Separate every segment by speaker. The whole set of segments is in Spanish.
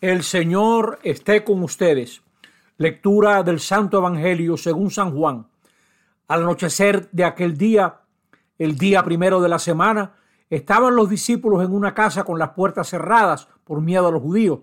Speaker 1: El Señor esté con ustedes. Lectura del Santo Evangelio según San Juan. Al anochecer de aquel día, el día primero de la semana, estaban los discípulos en una casa con las puertas cerradas por miedo a los judíos.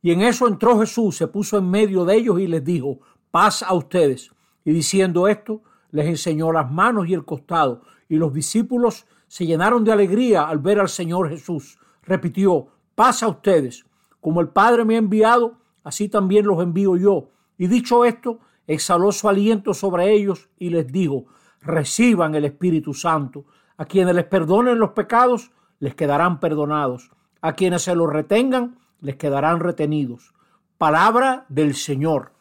Speaker 1: Y en eso entró Jesús, se puso en medio de ellos y les dijo, paz a ustedes. Y diciendo esto, les enseñó las manos y el costado. Y los discípulos se llenaron de alegría al ver al Señor Jesús. Repitió, paz a ustedes. Como el Padre me ha enviado, así también los envío yo. Y dicho esto, exhaló su aliento sobre ellos y les dijo, reciban el Espíritu Santo. A quienes les perdonen los pecados, les quedarán perdonados. A quienes se los retengan, les quedarán retenidos. Palabra del Señor.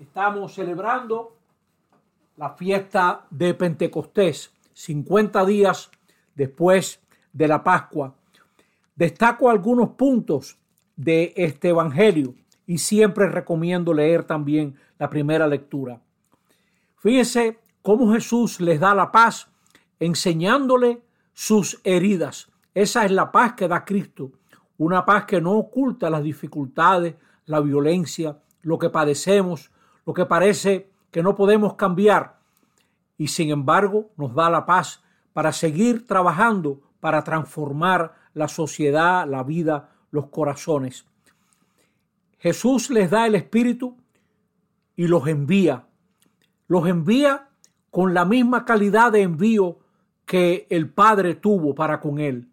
Speaker 1: Estamos celebrando la fiesta de Pentecostés, 50 días después de la Pascua Destaco algunos puntos de este Evangelio y siempre recomiendo leer también la primera lectura. Fíjense cómo Jesús les da la paz enseñándole sus heridas. Esa es la paz que da Cristo, una paz que no oculta las dificultades, la violencia, lo que padecemos, lo que parece que no podemos cambiar y sin embargo nos da la paz para seguir trabajando para transformar la sociedad, la vida, los corazones. Jesús les da el Espíritu y los envía. Los envía con la misma calidad de envío que el Padre tuvo para con él.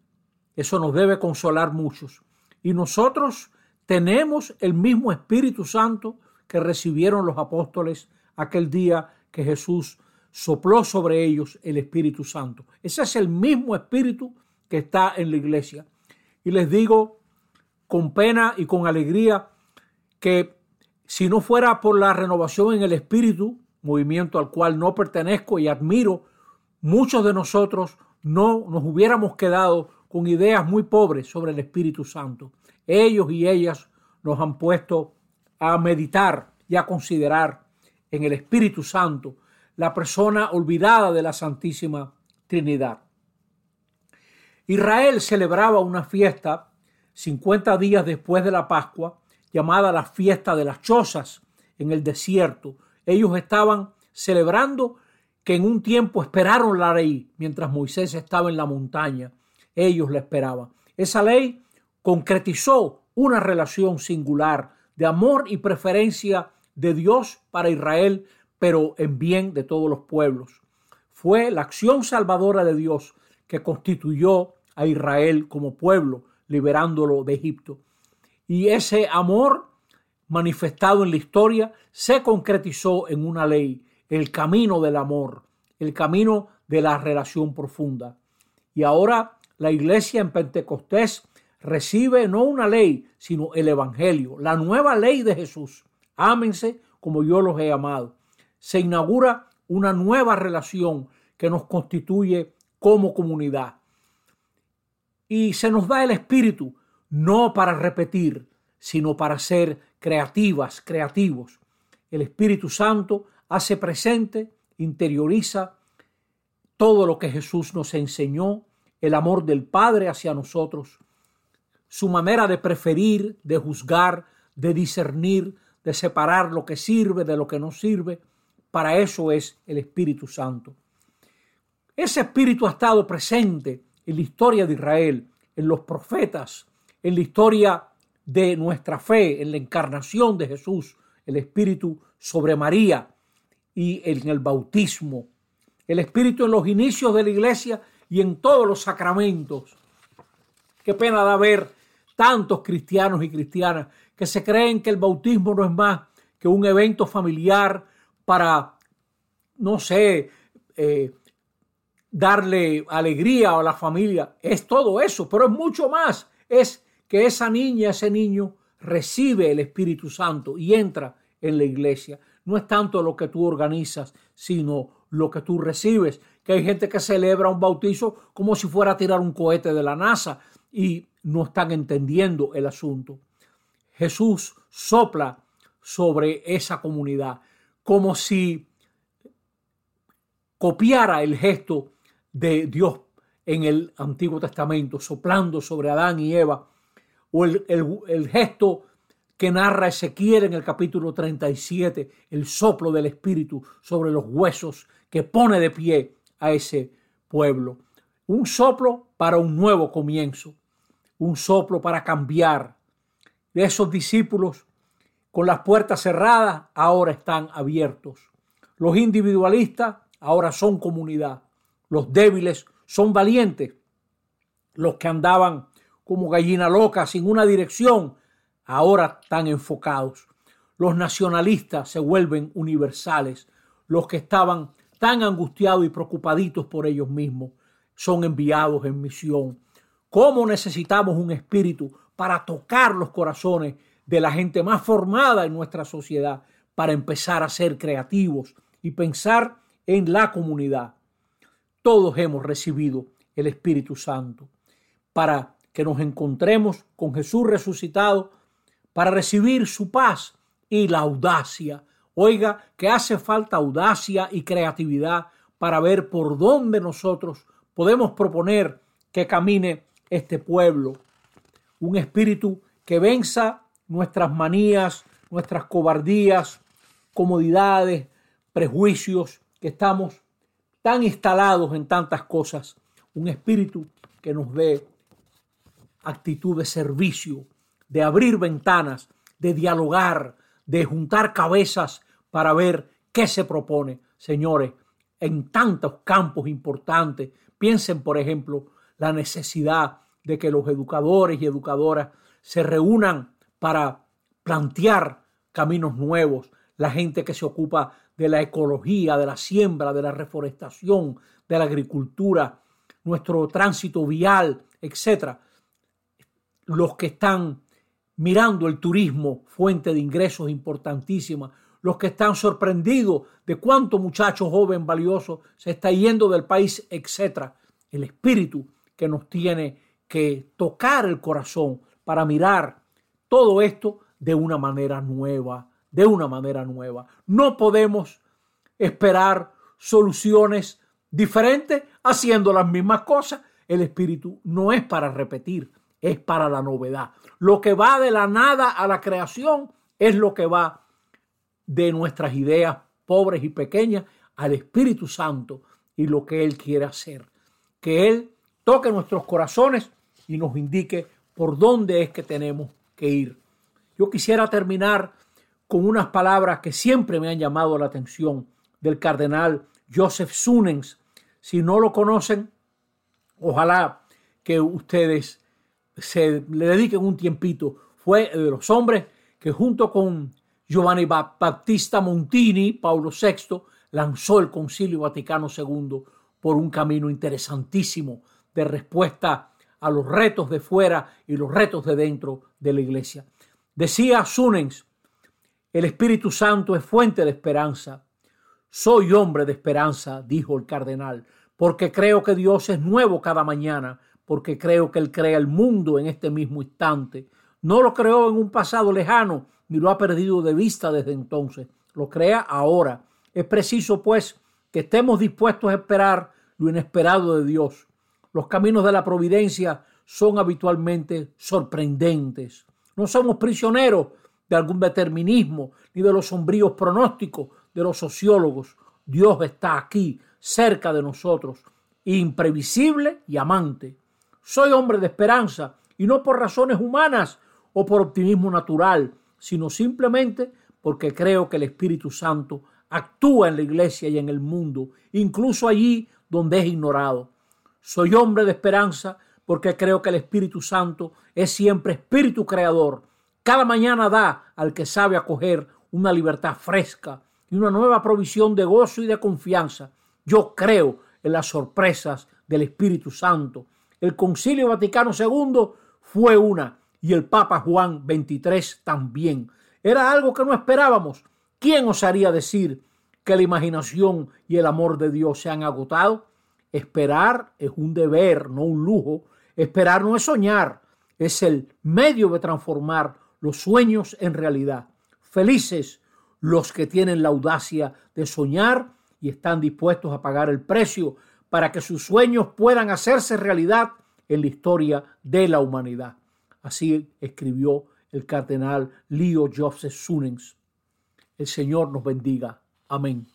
Speaker 1: Eso nos debe consolar muchos. Y nosotros tenemos el mismo Espíritu Santo que recibieron los apóstoles aquel día que Jesús sopló sobre ellos el Espíritu Santo. Ese es el mismo Espíritu que está en la iglesia. Y les digo con pena y con alegría que si no fuera por la renovación en el Espíritu, movimiento al cual no pertenezco y admiro, muchos de nosotros no nos hubiéramos quedado con ideas muy pobres sobre el Espíritu Santo. Ellos y ellas nos han puesto a meditar y a considerar en el Espíritu Santo, la persona olvidada de la Santísima Trinidad. Israel celebraba una fiesta 50 días después de la Pascua, llamada la fiesta de las chozas en el desierto. Ellos estaban celebrando que en un tiempo esperaron la ley mientras Moisés estaba en la montaña. Ellos la esperaban. Esa ley concretizó una relación singular de amor y preferencia de Dios para Israel, pero en bien de todos los pueblos. Fue la acción salvadora de Dios que constituyó a Israel como pueblo, liberándolo de Egipto. Y ese amor manifestado en la historia se concretizó en una ley, el camino del amor, el camino de la relación profunda. Y ahora la iglesia en Pentecostés recibe no una ley, sino el Evangelio, la nueva ley de Jesús. Ámense como yo los he amado. Se inaugura una nueva relación que nos constituye como comunidad y se nos da el espíritu no para repetir, sino para ser creativas, creativos. El Espíritu Santo hace presente, interioriza todo lo que Jesús nos enseñó, el amor del Padre hacia nosotros, su manera de preferir, de juzgar, de discernir, de separar lo que sirve de lo que no sirve. Para eso es el Espíritu Santo. Ese Espíritu ha estado presente en la historia de Israel, en los profetas, en la historia de nuestra fe, en la encarnación de Jesús, el Espíritu sobre María y en el bautismo, el Espíritu en los inicios de la iglesia y en todos los sacramentos. Qué pena da ver tantos cristianos y cristianas que se creen que el bautismo no es más que un evento familiar para, no sé, eh, darle alegría a la familia, es todo eso, pero es mucho más, es que esa niña, ese niño recibe el Espíritu Santo y entra en la iglesia. No es tanto lo que tú organizas, sino lo que tú recibes. Que hay gente que celebra un bautizo como si fuera a tirar un cohete de la NASA y no están entendiendo el asunto. Jesús sopla sobre esa comunidad como si copiara el gesto de Dios en el Antiguo Testamento, soplando sobre Adán y Eva o el, el gesto que narra Ezequiel en el capítulo 37, el soplo del Espíritu sobre los huesos que pone de pie a ese pueblo. Un soplo para un nuevo comienzo, un soplo para cambiar. De esos discípulos con las puertas cerradas ahora están abiertos. Los individualistas ahora son comunidad. Los débiles son valientes. Los que andaban como gallina loca sin una dirección ahora están enfocados. Los nacionalistas se vuelven universales. Los que estaban tan angustiados y preocupaditos por ellos mismos son enviados en misión. ¿Cómo necesitamos un espíritu para tocar los corazones de la gente más formada en nuestra sociedad para empezar a ser creativos y pensar en la comunidad? Todos hemos recibido el Espíritu Santo para que nos encontremos con Jesús resucitado para recibir su paz y la audacia. Oiga, que hace falta audacia y creatividad para ver por dónde nosotros podemos proponer que camine este pueblo. Un espíritu que venza nuestras manías, nuestras cobardías, comodidades, prejuicios, que estamos tan instalados en tantas cosas. Un espíritu que nos dé actitud de servicio, de abrir ventanas, de dialogar, de juntar cabezas para ver qué se propone. Señores, en tantos campos importantes, piensen, por ejemplo, la necesidad de que los educadores y educadoras se reúnan para plantear caminos nuevos, la gente que se ocupa de la ecología, de la siembra, de la reforestación, de la agricultura, nuestro tránsito vial, etcétera. Los que están mirando el turismo, fuente de ingresos importantísima, los que están sorprendidos de cuánto muchacho joven valioso se está yendo del país, etcétera. El espíritu que nos tiene que tocar el corazón para mirar todo esto de una manera nueva, de una manera nueva. No podemos esperar soluciones diferentes haciendo las mismas cosas. El espíritu no es para repetir, es para la novedad. Lo que va de la nada a la creación es lo que va de nuestras ideas pobres y pequeñas al Espíritu Santo y lo que Él quiere hacer. Que Él toque nuestros corazones y nos indique por dónde es que tenemos que ir. Yo quisiera terminar con unas palabras que siempre me han llamado la atención del cardenal Joseph Sunens. Si no lo conocen, ojalá que ustedes se le dediquen un tiempito. Fue de los hombres que junto con Giovanni Battista Montini, Paulo VI, lanzó el Concilio Vaticano II por un camino interesantísimo de respuesta a los retos de fuera y los retos de dentro de la iglesia. Decía Sunens, el Espíritu Santo es fuente de esperanza. Soy hombre de esperanza, dijo el cardenal, porque creo que Dios es nuevo cada mañana porque creo que Él crea el mundo en este mismo instante. No lo creó en un pasado lejano, ni lo ha perdido de vista desde entonces. Lo crea ahora. Es preciso, pues, que estemos dispuestos a esperar lo inesperado de Dios. Los caminos de la providencia son habitualmente sorprendentes. No somos prisioneros de algún determinismo ni de los sombríos pronósticos de los sociólogos. Dios está aquí, cerca de nosotros, imprevisible y amante. Soy hombre de esperanza y no por razones humanas o por optimismo natural, sino simplemente porque creo que el Espíritu Santo actúa en la iglesia y en el mundo, incluso allí donde es ignorado. Soy hombre de esperanza porque creo que el Espíritu Santo es siempre espíritu creador. Cada mañana da al que sabe acoger una libertad fresca y una nueva provisión de gozo y de confianza. Yo creo en las sorpresas del Espíritu Santo el Concilio Vaticano II fue una y el Papa Juan XXIII también. Era algo que no esperábamos. ¿Quién osaría decir que la imaginación y el amor de Dios se han agotado? Esperar es un deber, no un lujo. Esperar no es soñar, es el medio de transformar los sueños en realidad. Felices los que tienen la audacia de soñar y están dispuestos a pagar el precio para que sus sueños puedan hacerse realidad en la historia de la humanidad. Así escribió el cardenal Leo Joseph Sunens. El Señor nos bendiga. Amén.